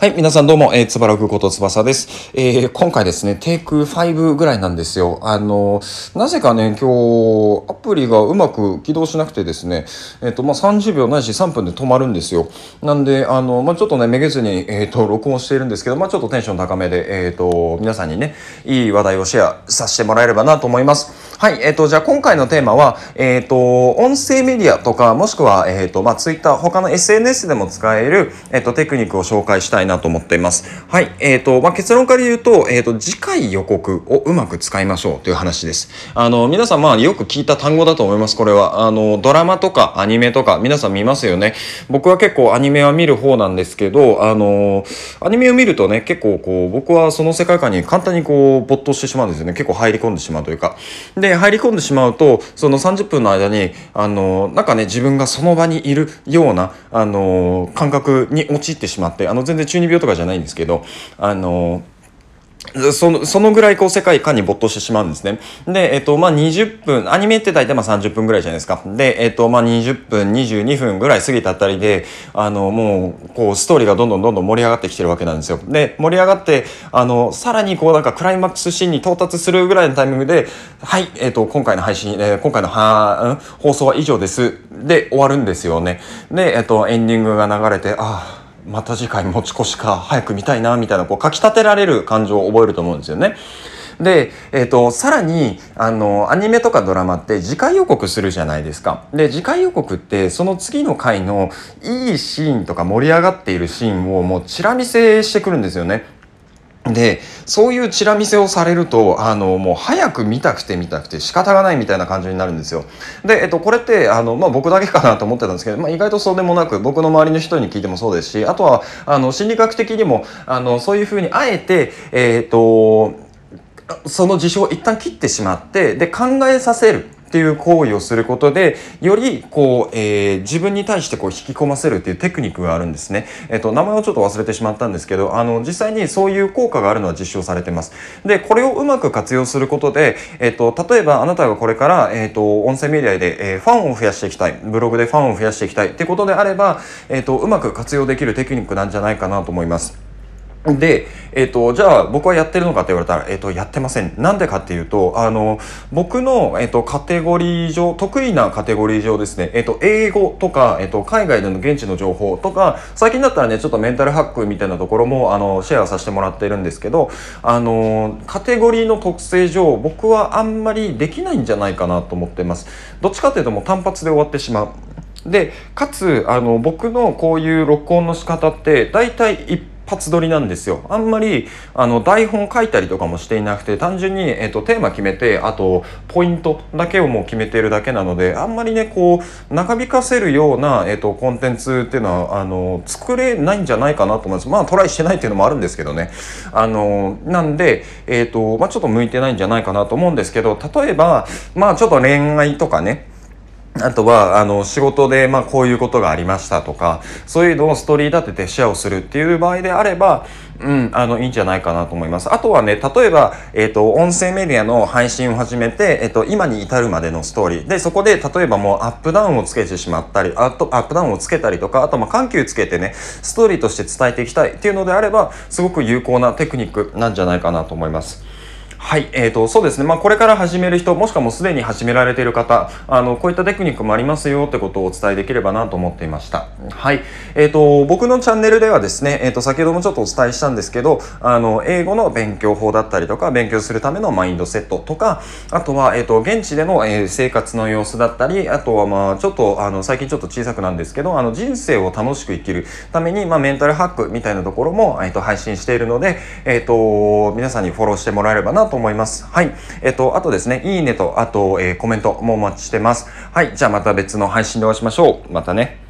はい、皆さんどうも、えー、つばらくことつばさです。えー、今回ですね、テイク5ぐらいなんですよ。あの、なぜかね、今日、アプリがうまく起動しなくてですね、えっ、ー、と、まあ、30秒ないし3分で止まるんですよ。なんで、あの、まあ、ちょっとね、めげずに、えっ、ー、と、録音しているんですけど、まあ、ちょっとテンション高めで、えっ、と、皆さんにね、いい話題をシェアさせてもらえればなと思います。はい、えっ、と、じゃあ今回のテーマは、えっ、と、音声メディアとか、もしくは、えっ、と、まあ、Twitter、他の SNS でも使える、えっ、と、テクニックを紹介したいなと思っています。はい。えっ、と、まあ、結論から言うと、えっ、と、次回予告をうまく使いましょうという話です。あの、皆さん、まあ、よく聞いた単語だと思います、これは。あの、ドラマとかアニメとか、皆さん見ますよね。僕は結構アニメは見る方なんですけど、あの、アニメを見るとね、結構こう、僕はその世界観に簡単にこう、没頭してしまうんですよね。結構入り込んでしまうというか。で、で入り込んでしまうと、その30分の間に、あの、なんかね、自分がその場にいるような、あの、感覚に陥ってしまって、あの、全然中二病とかじゃないんですけど、あのその、そのぐらいこう世界観に没頭してしまうんですね。で、えっと、まあ、20分、アニメって大体まあ30分ぐらいじゃないですか。で、えっと、まあ、20分、22分ぐらい過ぎたあたりで、あの、もう、こう、ストーリーがどんどんどんどん盛り上がってきてるわけなんですよ。で、盛り上がって、あの、さらにこう、なんかクライマックスシーンに到達するぐらいのタイミングで、はい、えっと、今回の配信、えー、今回のは、放送は以上です。で、終わるんですよね。で、えっと、エンディングが流れて、ああ、また次回持ち越しか早く見たいなみたいなこう書き立てられる感情を覚えると思うんですよね。で、えっ、ー、と、さらに、あの、アニメとかドラマって次回予告するじゃないですか。で、次回予告ってその次の回のいいシーンとか盛り上がっているシーンをもうチラ見せしてくるんですよね。で、そういうチラ見せをされると、あの、もう早く見たくて見たくて仕方がないみたいな感じになるんですよ。で、えっと、これって、あの、まあ、僕だけかなと思ってたんですけど、まあ、意外とそうでもなく、僕の周りの人に聞いてもそうですし、あとは、あの、心理学的にも、あの、そういうふうにあえて、えっ、と、その事象を一旦切ってしまって、で、考えさせる。っていう行為をすることで、より、こう、えー、自分に対してこう引き込ませるっていうテクニックがあるんですね。えっ、と、名前をちょっと忘れてしまったんですけど、あの、実際にそういう効果があるのは実証されてます。で、これをうまく活用することで、えっ、と、例えばあなたがこれから、えっ、と、音声メディアで、えー、ファンを増やしていきたい、ブログでファンを増やしていきたいってことであれば、えっ、と、うまく活用できるテクニックなんじゃないかなと思います。で、えっ、ー、と、じゃあ僕はやってるのかって言われたら、えっ、ー、と、やってません。なんでかっていうと、あの、僕の、えっ、ー、と、カテゴリー上、得意なカテゴリー上ですね、えっ、と、英語とか、えっ、と、海外での現地の情報とか、最近だったらね、ちょっとメンタルハックみたいなところも、あの、シェアさせてもらってるんですけど、あの、カテゴリーの特性上、僕はあんまりできないんじゃないかなと思ってます。どっちかっていうともう単発で終わってしまう。で、かつ、あの、僕のこういう録音の仕方って、大体一発撮りなんですよ。あんまり、あの、台本書いたりとかもしていなくて、単純に、えっ、と、テーマ決めて、あと、ポイントだけをもう決めてるだけなので、あんまりね、こう、長引かせるような、えっ、と、コンテンツっていうのは、あの、作れないんじゃないかなと思います。まあ、トライしてないっていうのもあるんですけどね。あの、なんで、えっ、と、まあ、ちょっと向いてないんじゃないかなと思うんですけど、例えば、まあ、ちょっと恋愛とかね、あとは、あの、仕事で、まあ、こういうことがありましたとか、そういうのをストーリー立ててシェアをするっていう場合であれば、うん、あの、いいんじゃないかなと思います。あとはね、例えば、えっ、ー、と、音声メディアの配信を始めて、えっ、ー、と、今に至るまでのストーリー。で、そこで、例えばもうアップダウンをつけてしまったり、アップアップダウンをつけたりとか、あと、まあ、緩急つけてね、ストーリーとして伝えていきたいっていうのであれば、すごく有効なテクニックなんじゃないかなと思います。はい、えーと、そうですね、まあ、これから始める人、もしくはもうすでに始められている方、あのこういったテクニックもありますよってことをお伝えできればなと思っていました。はい、えーと、僕のチャンネルではですね、えーと、先ほどもちょっとお伝えしたんですけど、あの英語の勉強法だったりとか、勉強するためのマインドセットとか、あとは、えー、と現地での、えー、生活の様子だったり、あとは、まあ、ちょっとあの最近ちょっと小さくなんですけど、あの人生を楽しく生きるために、まあ、メンタルハックみたいなところも、えー、と配信しているので、えー、と皆さんにフォローしてもらえればなとと思います。はい。えっと、あとですね、いいねと、あと、えー、コメントもお待ちしてます。はい。じゃあまた別の配信でお会いしましょう。またね。